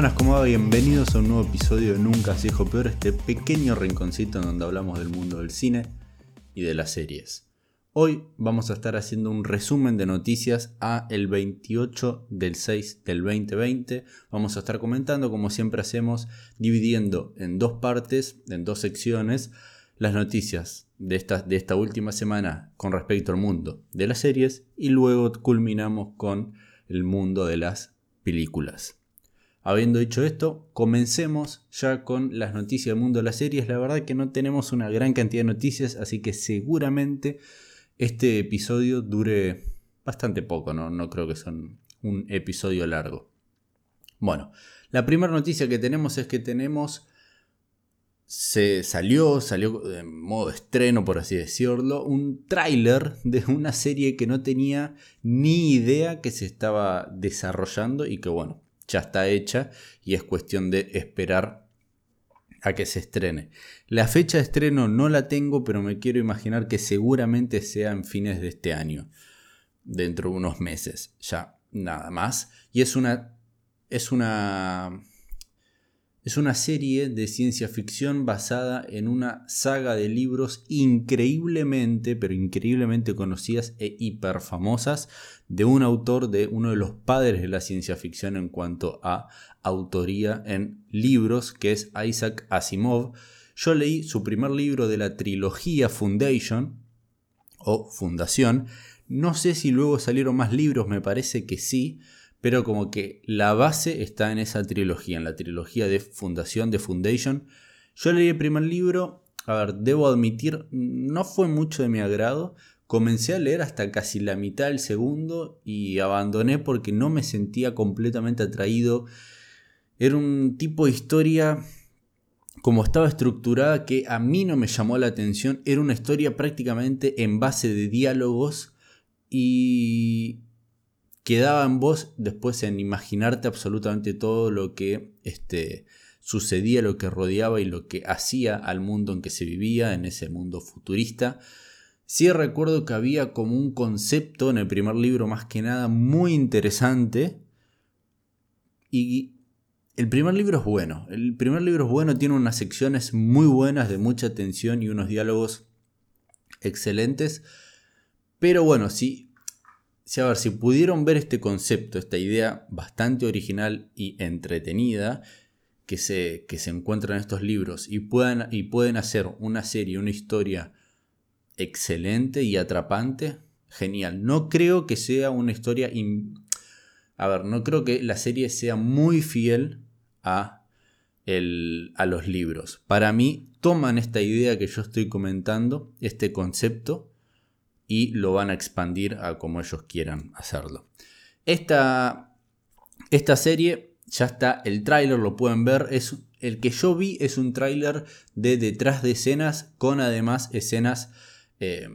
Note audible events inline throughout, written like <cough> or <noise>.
Buenas, como va? Bienvenidos a un nuevo episodio de Nunca se dijo peor, este pequeño rinconcito en donde hablamos del mundo del cine y de las series. Hoy vamos a estar haciendo un resumen de noticias a el 28 del 6 del 2020. Vamos a estar comentando, como siempre hacemos, dividiendo en dos partes, en dos secciones, las noticias de de esta última semana con respecto al mundo de las series y luego culminamos con el mundo de las películas. Habiendo dicho esto, comencemos ya con las noticias del mundo de las series. La verdad que no tenemos una gran cantidad de noticias, así que seguramente este episodio dure bastante poco, no, no creo que sea un episodio largo. Bueno, la primera noticia que tenemos es que tenemos se salió, salió en modo estreno, por así decirlo, un tráiler de una serie que no tenía ni idea que se estaba desarrollando y que bueno, ya está hecha y es cuestión de esperar a que se estrene. La fecha de estreno no la tengo, pero me quiero imaginar que seguramente sea en fines de este año, dentro de unos meses, ya nada más. Y es una es una es una serie de ciencia ficción basada en una saga de libros increíblemente, pero increíblemente conocidas e hiper famosas de un autor de uno de los padres de la ciencia ficción en cuanto a autoría en libros, que es Isaac Asimov. Yo leí su primer libro de la trilogía Foundation o Fundación. No sé si luego salieron más libros, me parece que sí pero como que la base está en esa trilogía, en la trilogía de Fundación, de Foundation. Yo leí el primer libro, a ver, debo admitir, no fue mucho de mi agrado. Comencé a leer hasta casi la mitad del segundo y abandoné porque no me sentía completamente atraído. Era un tipo de historia como estaba estructurada que a mí no me llamó la atención. Era una historia prácticamente en base de diálogos y quedaba en vos después en imaginarte absolutamente todo lo que este, sucedía, lo que rodeaba y lo que hacía al mundo en que se vivía, en ese mundo futurista. Sí recuerdo que había como un concepto en el primer libro más que nada muy interesante y el primer libro es bueno. El primer libro es bueno, tiene unas secciones muy buenas de mucha tensión y unos diálogos excelentes. Pero bueno, sí si, a ver, si pudieron ver este concepto, esta idea bastante original y entretenida que se, que se encuentra en estos libros y, puedan, y pueden hacer una serie, una historia excelente y atrapante, genial. No creo que sea una historia... A ver, no creo que la serie sea muy fiel a, el, a los libros. Para mí, toman esta idea que yo estoy comentando, este concepto, y lo van a expandir a como ellos quieran hacerlo. Esta, esta serie ya está, el tráiler lo pueden ver, es el que yo vi es un tráiler de detrás de escenas con además escenas eh,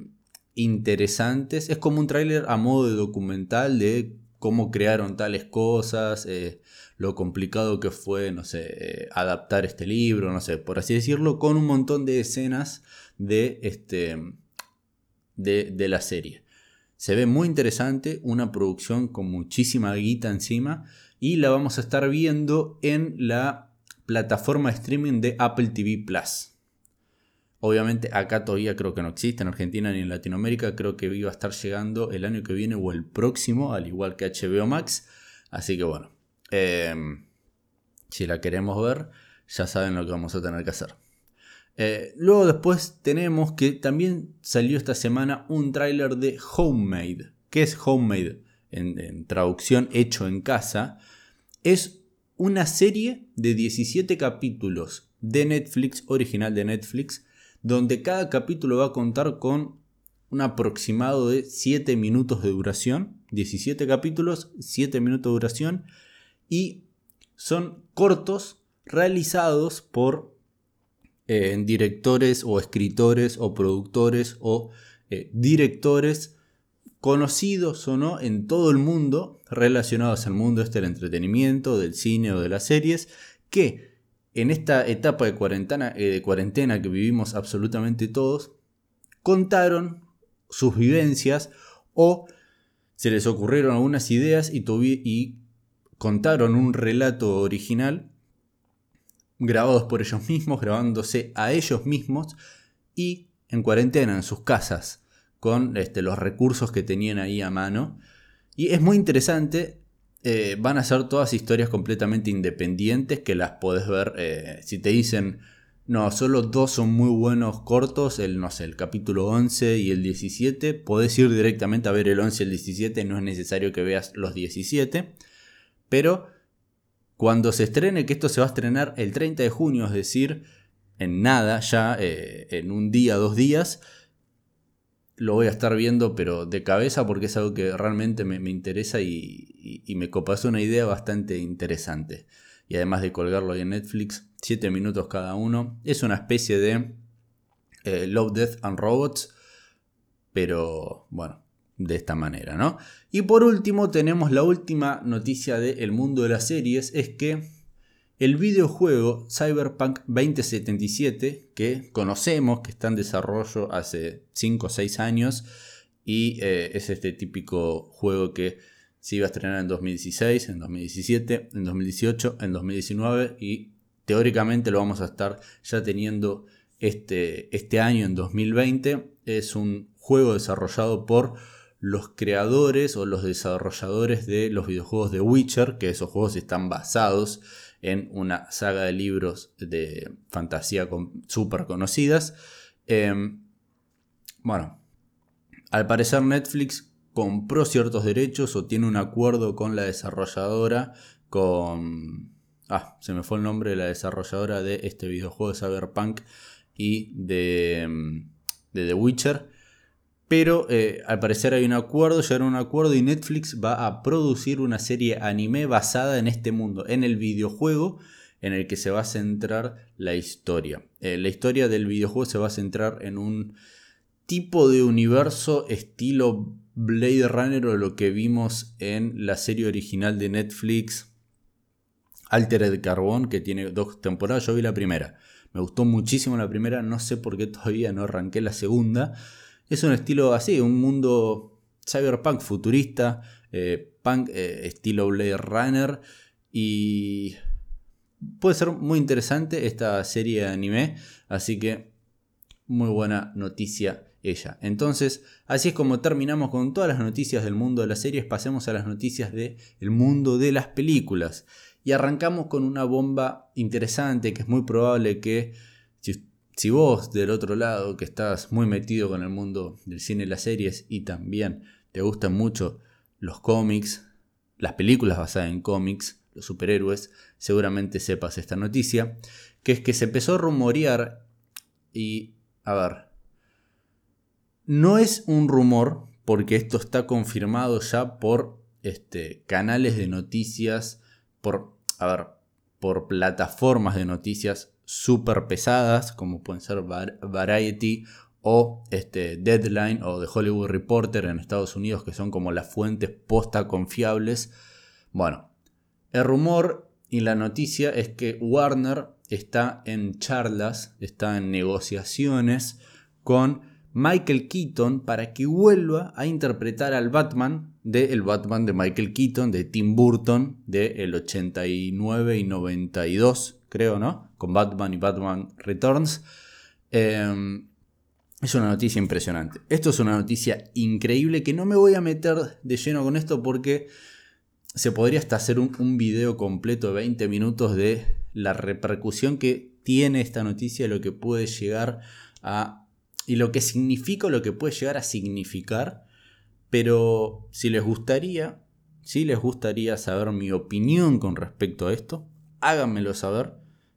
interesantes. Es como un tráiler a modo de documental de cómo crearon tales cosas, eh, lo complicado que fue, no sé, eh, adaptar este libro, no sé, por así decirlo, con un montón de escenas de este de, la serie. Se ve muy interesante, una producción con muchísima guita encima y la vamos a estar viendo en la plataforma de streaming de Apple TV Plus. Obviamente acá todavía creo que no existe en Argentina ni en Latinoamérica, creo que iba a estar llegando el año que viene o el próximo, al igual que HBO Max. Así que bueno, em, si la queremos ver, ya saben lo que vamos a tener que hacer. Eh, luego después tenemos que también salió esta semana un tráiler de Homemade. ¿Qué es Homemade? En, traducción hecho en casa. Es una serie de 17 capítulos de Netflix, original de Netflix, donde cada capítulo va a contar con un aproximado de 7 minutos de duración. 17 capítulos, 7 minutos de duración. Y son cortos realizados por en directores o escritores o productores o eh, directores conocidos o no en todo el mundo relacionados al mundo este del entretenimiento, del cine o de las series, que en esta etapa de cuarentena, eh, de cuarentena que vivimos absolutamente todos, contaron sus vivencias o se les ocurrieron algunas ideas y, y contaron un relato original grabados por ellos mismos, grabándose a ellos mismos y en cuarentena en sus casas con este, los recursos que tenían ahí a mano. Y es muy interesante, eh, van a ser todas historias completamente independientes que las podés ver eh, si te dicen no, solo dos son muy buenos cortos, el, no sé, el capítulo 11 y el 17. Podés ir directamente a ver el 11 y el 17, no es necesario que veas los 17. Pero cuando se estrene, que esto se va a estrenar el 30 de junio, es decir, en nada, ya eh, en un día, dos días, lo voy a estar viendo, pero de cabeza, porque es algo que realmente me, interesa y, me copas una idea bastante interesante. Y además de colgarlo ahí en Netflix, 7 minutos cada uno. Es una especie de eh, Love, Death and Robots, pero bueno, de esta manera, ¿no? Y por último tenemos la última noticia del mundo de las series, es que el videojuego Cyberpunk 2077, que conocemos, que está en desarrollo hace 5 o 6 años, y eh, es este típico juego que se iba a estrenar en 2016, en 2017, en 2018, en 2019 y teóricamente lo vamos a estar ya teniendo este, este año, en 2020. Es un juego desarrollado por los creadores o los desarrolladores de los videojuegos de Witcher, que esos juegos están basados en una saga de libros de fantasía súper conocidas. Em, bueno, al parecer Netflix compró ciertos derechos o tiene un acuerdo con la desarrolladora, con Ah, se me fue el nombre de la desarrolladora de este videojuego de Cyberpunk y de, mm, The Witcher. Pero eh, al parecer hay un acuerdo, ya era un acuerdo y Netflix va a producir una serie anime basada en este mundo, en el videojuego en el que se va a centrar la historia. Eh, la historia del videojuego se va a centrar en un tipo de universo estilo Blade Runner o lo que vimos en la serie original de Netflix Altered Carbón, que tiene dos temporadas. Yo vi la primera. Me gustó muchísimo la primera. No sé por qué todavía no arranqué la segunda. Es un estilo así, un mundo cyberpunk futurista, eh, punk eh, estilo Blade Runner. Y puede ser muy interesante esta serie de anime. Así que muy buena noticia ella. Entonces, así es como terminamos con todas las noticias del mundo de las series. Pasemos a las noticias del mundo de las películas. Y arrancamos con una bomba interesante que es muy probable que si, vos del otro lado, que estás muy metido con el mundo del cine y las series y también te gustan mucho los cómics, las películas basadas en cómics, los superhéroes, seguramente sepas esta noticia, que es que se empezó a rumorear y, a ver, no es un rumor porque esto está confirmado ya por este, canales de noticias, por a ver, por plataformas de noticias súper pesadas, como pueden ser Variety o este, Deadline o The Hollywood Reporter en Estados Unidos, que son como las fuentes posta confiables. Bueno, el rumor y la noticia es que Warner está en charlas, está en negociaciones con Michael Keaton para que vuelva a interpretar al Batman del el Batman de Michael Keaton, de Tim Burton, del el 89 y 92, creo, ¿no? Con Batman y Batman Returns. Em, es una noticia impresionante. Esto es una noticia increíble que no me voy a meter de lleno con esto porque se podría hasta hacer un, un video completo de 20 minutos de la repercusión que tiene esta noticia, lo que puede llegar a y lo que significa lo que puede llegar a significar. Pero si les gustaría, si les gustaría saber mi opinión con respecto a esto, háganmelo saber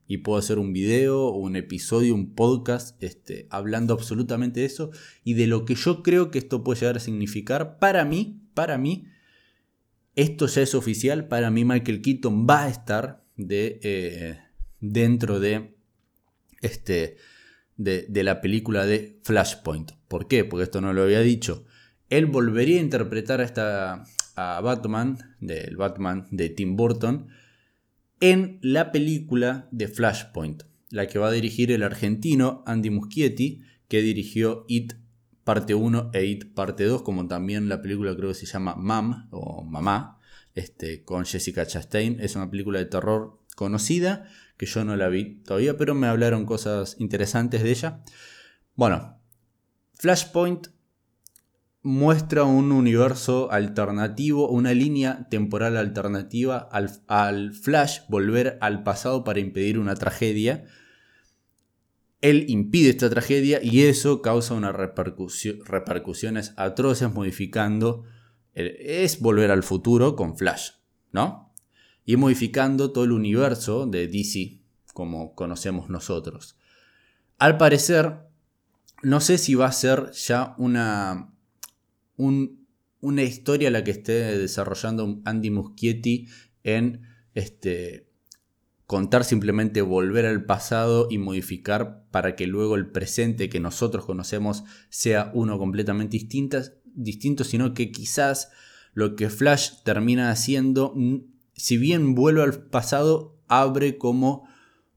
y puedo hacer un video, un episodio, un podcast este, hablando absolutamente de eso y de lo que yo creo que esto puede llegar a significar para mí, para mí. Esto ya es oficial, para mí Michael Keaton va a estar de, eh, dentro de este, de, la película de Flashpoint. ¿Por qué? Porque esto no lo había dicho. Él volvería a interpretar a, esta, a Batman, del Batman de Tim Burton, en la película de Flashpoint, la que va a dirigir el argentino Andy Muschietti, que dirigió It parte 1 e It parte 2, como también la película creo que se llama Mam o Mamá, este, con Jessica Chastain. Es una película de terror conocida, que yo no la vi todavía, pero me hablaron cosas interesantes de ella. Bueno, Flashpoint muestra un universo alternativo, una línea temporal alternativa al, Flash volver al pasado para impedir una tragedia. Él impide esta tragedia y eso causa unas repercusiones atroces modificando... es volver al futuro con Flash, ¿no? Y modificando todo el universo de DC como conocemos nosotros. Al parecer, no sé si va a ser ya una una historia la que esté desarrollando Andy Muschietti en este, contar simplemente volver al pasado y modificar para que luego el presente que nosotros conocemos sea uno completamente distinto, distinto sino que quizás lo que Flash termina haciendo, si bien vuelve al pasado, abre como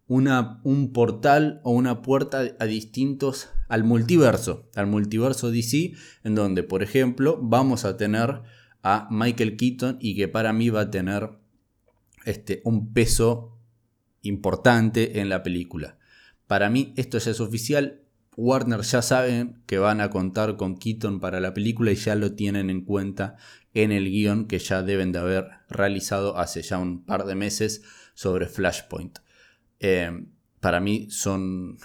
una, un portal o una puerta a distintos al multiverso, al multiverso DC, en donde, por ejemplo, vamos a tener a Michael Keaton y que para mí va a tener este, un peso importante en la película. Para mí esto ya es oficial. Warner ya saben que van a contar con Keaton para la película y ya lo tienen en cuenta en el guion que ya deben de haber realizado hace ya un par de meses sobre Flashpoint. Eh, para mí son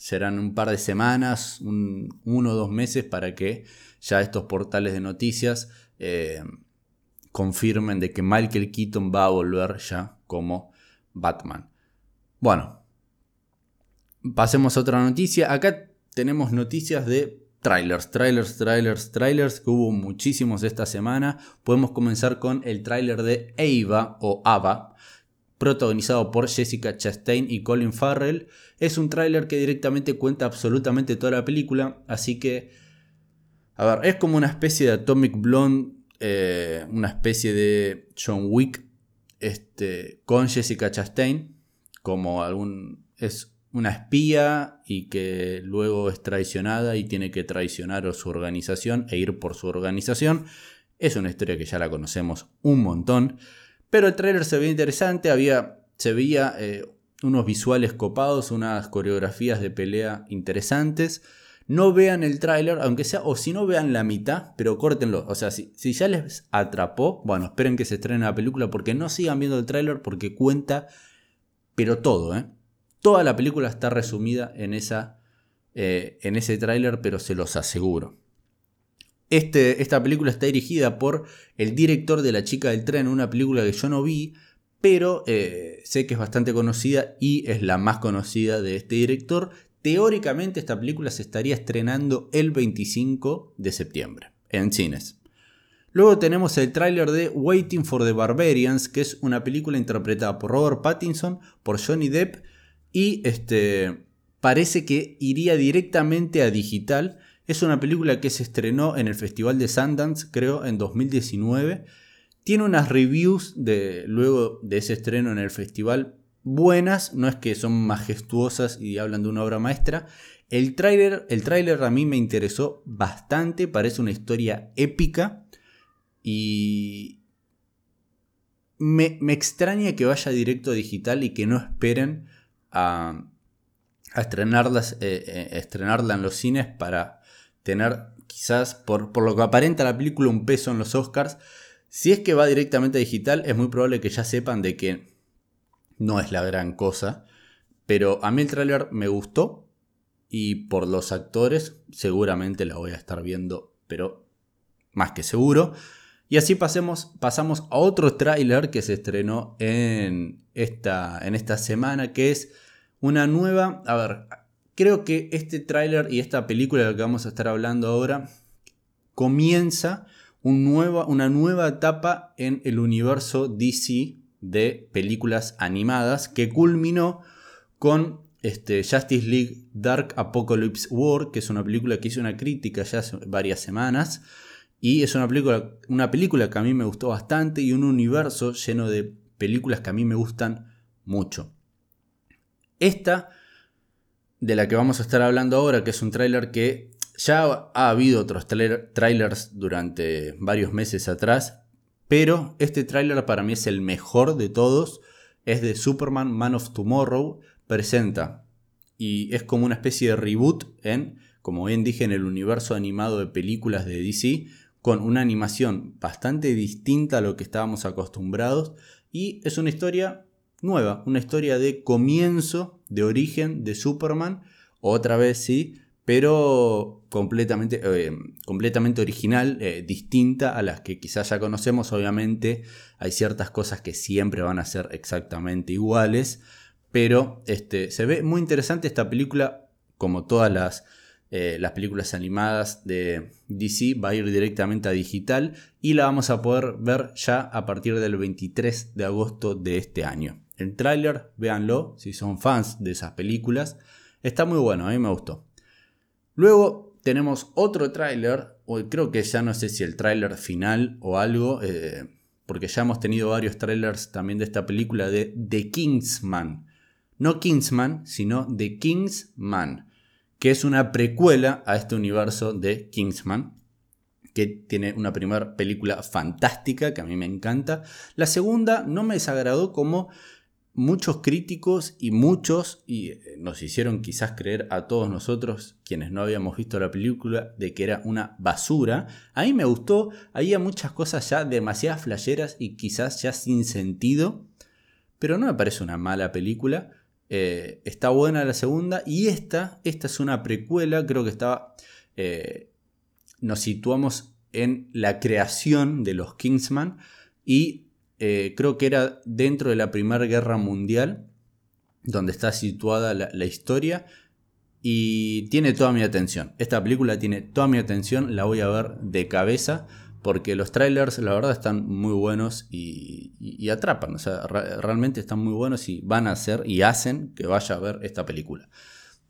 serán un par de semanas, uno o dos meses para que ya estos portales de noticias eh, confirmen de que Michael Keaton va a volver ya como Batman. Bueno, pasemos a otra noticia. Acá tenemos noticias de trailers, trailers, trailers, trailers, que hubo muchísimos esta semana. Podemos comenzar con el trailer de Ava o Ava, protagonizado por Jessica Chastain y Colin Farrell. Es un tráiler que directamente cuenta absolutamente toda la película, así que, a ver, es como una especie de Atomic Blonde, eh, una especie de John Wick este, con Jessica Chastain, como algún... es una espía y que luego es traicionada y tiene que traicionar a su organización e ir por su organización. Es una historia que ya la conocemos un montón. Pero el trailer se veía interesante, había, se veía eh, unos visuales copados, unas coreografías de pelea interesantes. No vean el tráiler, aunque sea, o si no vean la mitad, pero córtenlo. O sea, si, si ya les atrapó, bueno, esperen que se estrene la película porque no sigan viendo el tráiler porque cuenta, pero todo, ¿eh? Toda la película está resumida en, esa, eh, en ese tráiler, pero se los aseguro. Este, esta película está dirigida por el director de La chica del tren, una película que yo no vi, pero eh, sé que es bastante conocida y es la más conocida de este director. Teóricamente esta película se estaría estrenando el 25 de septiembre en cines. Luego tenemos el tráiler de Waiting for the Barbarians, que es una película interpretada por Robert Pattinson, por Johnny Depp y este parece que iría directamente a digital es una película que se estrenó en el Festival de Sundance, creo, en 2019. Tiene unas reviews luego de ese estreno en el festival buenas, no es que son majestuosas y hablan de una obra maestra. El tráiler el a mí me interesó bastante, parece una historia épica y me, extraña que vaya directo a digital y que no esperen a, estrenarlas, eh, eh, estrenarla en los cines para tener quizás, por, lo que aparenta la película, un peso en los Oscars. Si es que va directamente a digital, es muy probable que ya sepan de que no es la gran cosa. Pero a mí el tráiler me gustó y por los actores seguramente la voy a estar viendo, pero más que seguro. Y así pasemos, pasamos a otro tráiler que se estrenó en esta, en esta semana, que es una nueva... A ver, creo que este tráiler y esta película de la que vamos a estar hablando ahora comienza una nueva etapa en el universo DC de películas animadas que culminó con este, Justice League Dark Apocalypse War, que es una película que hice una crítica ya hace varias semanas. Y es una película, una película que a mí me gustó bastante y un universo lleno de películas que a mí me gustan mucho. Esta de la que vamos a estar hablando ahora, que es un tráiler que ya ha habido otros trailers durante varios meses atrás, Pero este tráiler para mí es el mejor de todos. Es de Superman Man of Tomorrow. Presenta y es como una especie de reboot en, como bien dije, en el universo animado de películas de DC, con una animación bastante distinta a lo que estábamos acostumbrados y es una historia nueva, una historia de comienzo, de origen de Superman, otra vez sí, pero completamente, eh, completamente original, eh, distinta a las que quizás ya conocemos. Obviamente hay ciertas cosas que siempre van a ser exactamente iguales, pero este, se ve muy interesante esta película, como todas las, eh, las películas animadas de DC, va a ir directamente a digital y la vamos a poder ver ya a partir del 23 de agosto de este año. El tráiler, véanlo, si son fans de esas películas, está muy bueno, a mí me gustó. Luego tenemos otro tráiler, creo que ya no sé si el tráiler final o algo, eh, porque ya hemos tenido varios trailers también de esta película de The Kingsman. No Kingsman, sino The Kingsman, que es una precuela a este universo de Kingsman, que tiene una primera película fantástica que a mí me encanta. La segunda no me desagradó como muchos críticos y muchos y eh, nos hicieron quizás creer a todos nosotros quienes no habíamos visto la película de que era una basura. A mí me gustó, había muchas cosas ya demasiadas flasheras y quizás ya sin sentido, pero no me parece una mala película. Eh, está buena la segunda. Y esta, esta es una precuela, creo que estaba... Eh, nos situamos en la creación de los Kingsman y eh, creo que era dentro de la Primera Guerra Mundial, donde está situada la, historia y tiene toda mi atención. Esta película tiene toda mi atención, la voy a ver de cabeza porque los trailers la verdad están muy buenos y, atrapan, o sea, realmente están muy buenos y van a hacer y hacen que vaya a ver esta película.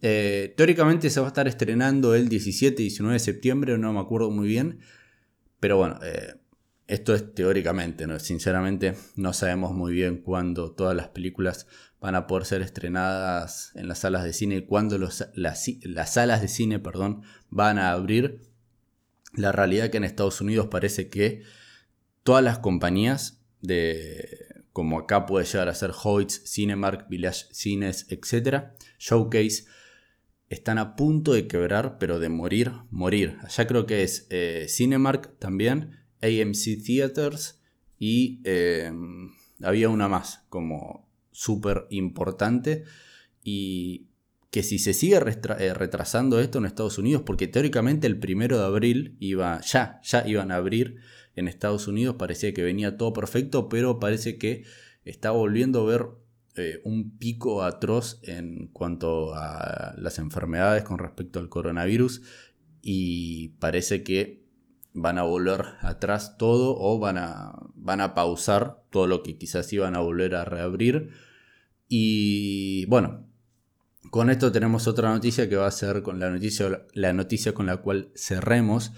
Eh, teóricamente se va a estar estrenando el 17 y 19 de septiembre, no me acuerdo muy bien, pero bueno, eh, esto es teóricamente, ¿no? sinceramente no sabemos muy bien cuándo todas las películas van a poder ser estrenadas en las salas de cine y cuándo las, las salas de cine perdón, van a abrir la realidad que en Estados Unidos parece que todas las compañías de como acá puede llegar a ser Hoyts, Cinemark, Village Cines, etc., Showcase, están a punto de quebrar, pero de morir, morir. Allá creo que es eh, Cinemark también, AMC Theaters y eh, había una más como súper importante. Y que si se sigue eh, retrasando esto en Estados Unidos, porque teóricamente el primero de abril iba, ya, ya iban a abrir en Estados Unidos, parecía que venía todo perfecto, pero parece que está volviendo a ver eh, un pico atroz en cuanto a las enfermedades con respecto al coronavirus y parece que van a volver atrás todo o van a, van a pausar todo lo que quizás iban a volver a reabrir. Y bueno, con esto tenemos otra noticia que va a ser con la noticia, la noticia con la cual cerremos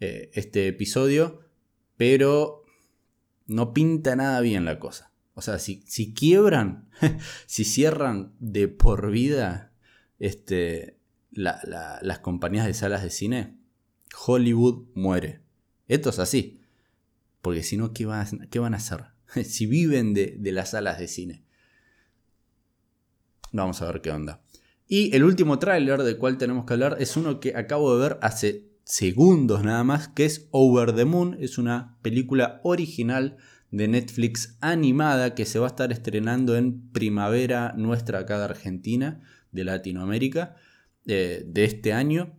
eh, este episodio, pero no pinta nada bien la cosa. O sea, si, si quiebran, <laughs> si cierran de por vida este, las compañías de salas de cine, Hollywood muere. Esto es así. Porque si no, ¿qué van a, qué van a hacer? <laughs> si viven de, de las salas de cine. Vamos a ver qué onda. Y el último tráiler del cual tenemos que hablar es uno que acabo de ver hace segundos nada más, que es Over the Moon. Es una película original de Netflix animada que se va a estar estrenando en primavera nuestra acá de Argentina, de Latinoamérica, de, de este año.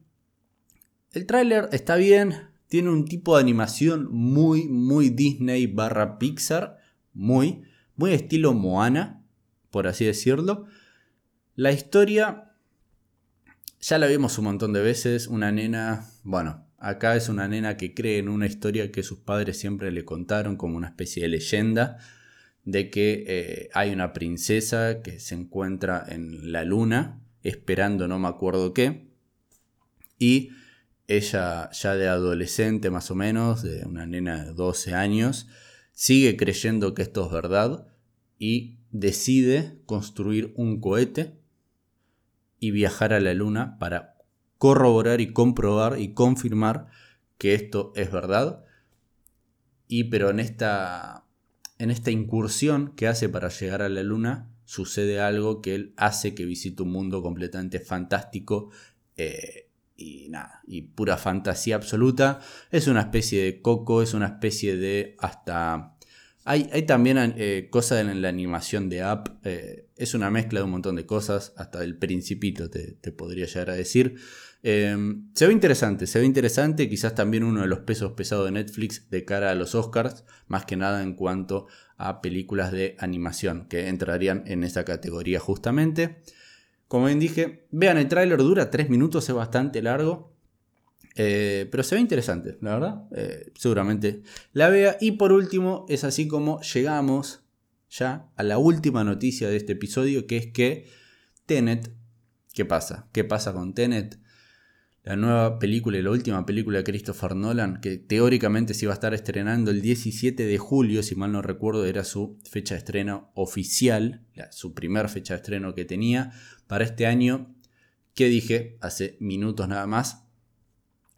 El tráiler está bien, tiene un tipo de animación muy, muy Disney barra Pixar, muy, muy estilo Moana, por así decirlo. La historia ya la vimos un montón de veces, una nena, bueno, acá es una nena que cree en una historia que sus padres siempre le contaron como una especie de leyenda de que eh, hay una princesa que se encuentra en la luna esperando no me acuerdo qué y ella ya de adolescente más o menos, de una nena de 12 años, sigue creyendo que esto es verdad y decide construir un cohete y viajar a la Luna para corroborar y comprobar y confirmar que esto es verdad. y pero en esta, en esta incursión que hace para llegar a la luna, sucede algo que él hace que visite un mundo completamente fantástico eh, y nada, y pura fantasía absoluta. Es una especie de coco, es una especie de hasta... Hay, también eh, cosas en la animación de App, eh, es una mezcla de un montón de cosas, hasta el principito te, te podría llegar a decir. Em, se ve interesante, se ve interesante, quizás también uno de los pesos pesados de Netflix de cara a los Oscars, más que nada en cuanto a películas de animación, que entrarían en esa categoría justamente. Como bien dije, vean el tráiler, dura 3 minutos, es bastante largo, eh, pero se ve interesante, la verdad. Eh, seguramente la vea. Y por último, es así como llegamos ya a la última noticia de este episodio, que es que Tenet, ¿qué pasa? ¿Qué pasa con Tenet? La nueva película y la última película de Christopher Nolan, que teóricamente se iba a estar estrenando el 17 de julio, si mal no recuerdo, era su fecha de estreno oficial, su primer fecha de estreno que tenía para este año, que dije hace minutos nada más.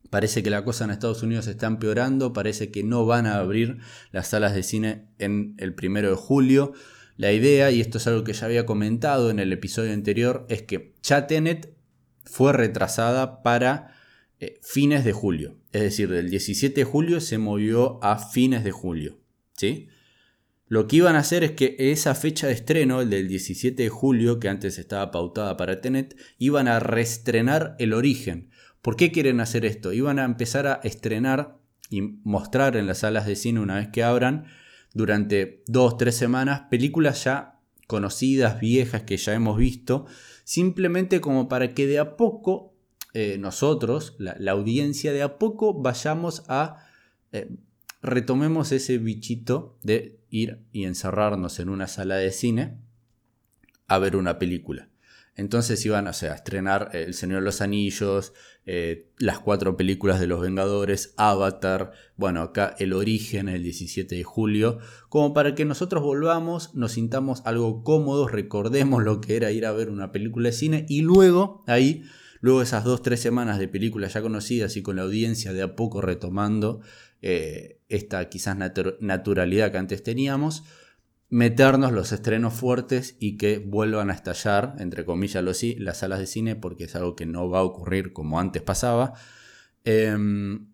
Parece que la cosa en Estados Unidos está empeorando, parece que no van a abrir las salas de cine en el primero de julio. La idea, y esto es algo que ya había comentado en el episodio anterior, es que ya Tenet fue retrasada para eh, fines de julio. Es decir, del 17 de julio se movió a fines de julio. ¿sí? Lo que iban a hacer es que esa fecha de estreno, el del 17 de julio, que antes estaba pautada para Tenet, iban a reestrenar el origen. ¿Por qué quieren hacer esto? Iban a empezar a estrenar y mostrar en las salas de cine una vez que abran durante dos, tres semanas películas ya conocidas, viejas, que ya hemos visto, simplemente como para que de a poco eh, nosotros, la, audiencia, de a poco vayamos a... Eh, retomemos ese bichito de ir y encerrarnos en una sala de cine a ver una película. Entonces iban a estrenar eh, El Señor de los Anillos, eh, las cuatro películas de los Vengadores, Avatar, bueno, acá El Origen el 17 de julio, como para que nosotros volvamos, nos sintamos algo cómodos, recordemos lo que era ir a ver una película de cine y luego ahí, luego esas dos, tres semanas de películas ya conocidas y con la audiencia de a poco retomando eh, esta quizás naturalidad que antes teníamos, meternos los estrenos fuertes y que vuelvan a estallar, entre comillas, lo sí, las salas de cine, porque es algo que no va a ocurrir como antes pasaba. Em,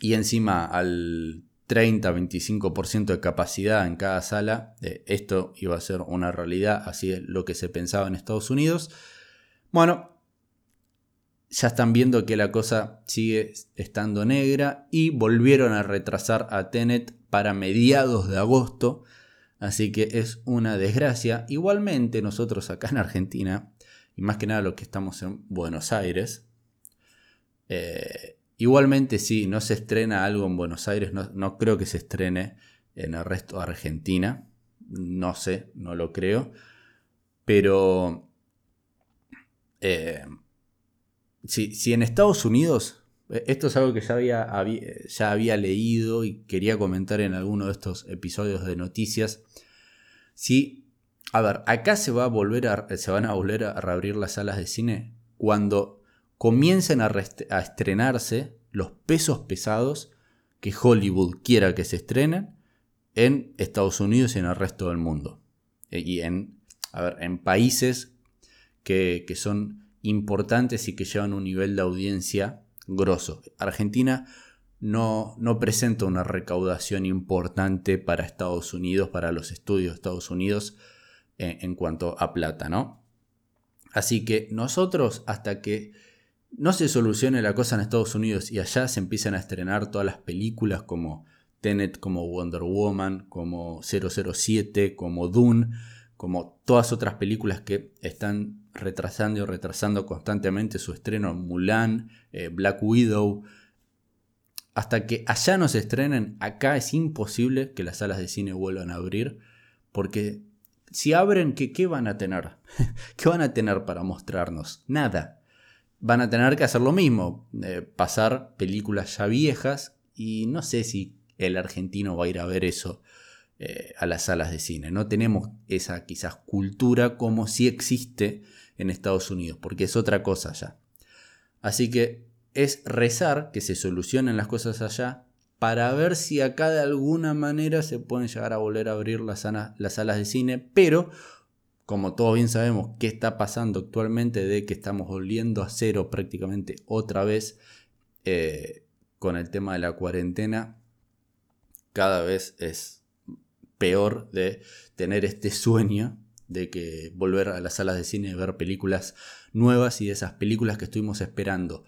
y encima al 30-25% de capacidad en cada sala, eh, esto iba a ser una realidad, así es lo que se pensaba en Estados Unidos. Bueno, ya están viendo que la cosa sigue estando negra y volvieron a retrasar a Tenet para mediados de agosto Así que es una desgracia. Igualmente nosotros acá en Argentina, y más que nada los que estamos en Buenos Aires, eh, igualmente si no se estrena algo en Buenos Aires, no, creo que se estrene en el resto de Argentina. No sé, no lo creo. Pero eh, si, si, en Estados Unidos, esto es algo que ya había, ya había leído y quería comentar en alguno de estos episodios de noticias, Sí, a ver, acá se, va a volver a, se van a volver a reabrir las salas de cine cuando comiencen a, estrenarse los pesos pesados que Hollywood quiera que se estrenen en Estados Unidos y en el resto del mundo. Y en, a ver, en países que, que son importantes y que llevan un nivel de audiencia grosso. Argentina no, no presenta una recaudación importante para Estados Unidos, para los estudios de Estados Unidos eh, en cuanto a plata, ¿no? Así que nosotros, hasta que no se solucione la cosa en Estados Unidos y allá se empiecen a estrenar todas las películas como Tenet, como Wonder Woman, como 007, como Dune, como todas otras películas que están retrasando y retrasando constantemente su estreno, Mulan, eh, Black Widow, hasta que allá no se estrenen, acá es imposible que las salas de cine vuelvan a abrir, porque si abren, ¿qué, qué van a tener? <laughs> ¿Qué van a tener para mostrarnos? Nada. Van a tener que hacer lo mismo, eh, pasar películas ya viejas y no sé si el argentino va a ir a ver eso eh, a las salas de cine. No tenemos esa quizás cultura como si existe en Estados Unidos, porque es otra cosa ya. Así que es rezar que se solucionen las cosas allá para ver si acá de alguna manera se pueden llegar a volver a abrir las, las salas de cine, pero como todos bien sabemos qué está pasando actualmente de que estamos volviendo a cero prácticamente otra vez eh, con el tema de la cuarentena, cada vez es peor de tener este sueño de que volver a las salas de cine y ver películas nuevas y de esas películas que estuvimos esperando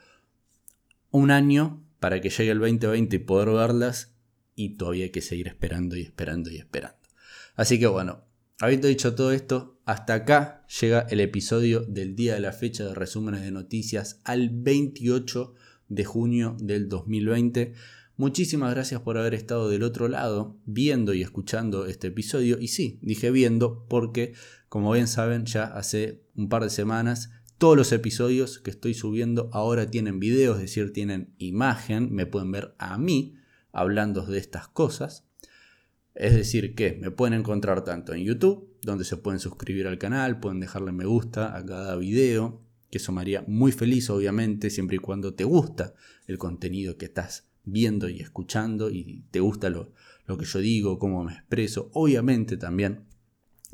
un año para que llegue el 2020 y poder verlas y todavía hay que seguir esperando y esperando y esperando. Así que bueno, habiendo dicho todo esto, hasta acá llega el episodio del día de la fecha de resúmenes de noticias al 28 de junio del 2020. Muchísimas gracias por haber estado del otro lado viendo y escuchando este episodio. Y sí, dije viendo porque, como bien saben, ya hace un par de semanas todos los episodios que estoy subiendo ahora tienen videos, es decir, tienen imagen, me pueden ver a mí hablando de estas cosas. Es decir, que me pueden encontrar tanto en YouTube, donde se pueden suscribir al canal, pueden dejarle me gusta a cada video, que eso me haría muy feliz, obviamente, siempre y cuando te gusta el contenido que estás viendo y escuchando y te gusta lo, que yo digo, cómo me expreso. Obviamente también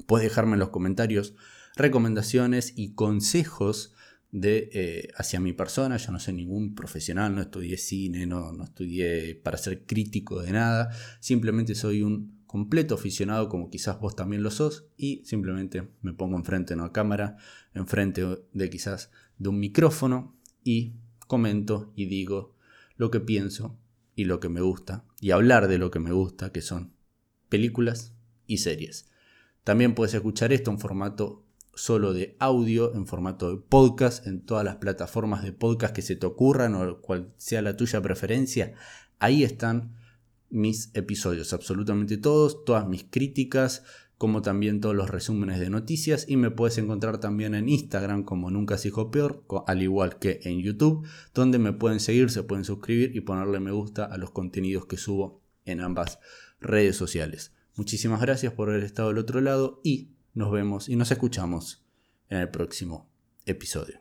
puedes dejarme en los comentarios recomendaciones y consejos de, eh, hacia mi persona. Yo no soy ningún profesional, no estudié cine, no, no estudié para ser crítico de nada. Simplemente soy un completo aficionado como quizás vos también lo sos y simplemente me pongo enfrente de una cámara, enfrente de quizás de un micrófono y comento y digo lo que pienso y lo que me gusta y hablar de lo que me gusta que son películas y series. También puedes escuchar esto en formato solo de audio, en formato de podcast, en todas las plataformas de podcast que se te ocurran o cual sea la tuya preferencia. Ahí están mis episodios, absolutamente todos, todas mis críticas, como también todos los resúmenes de noticias y me puedes encontrar también en Instagram como Nunca se dijo peor, al igual que en YouTube, donde me pueden seguir, se pueden suscribir y ponerle me gusta a los contenidos que subo en ambas redes sociales. Muchísimas gracias por haber estado al otro lado y nos vemos y nos escuchamos en el próximo episodio.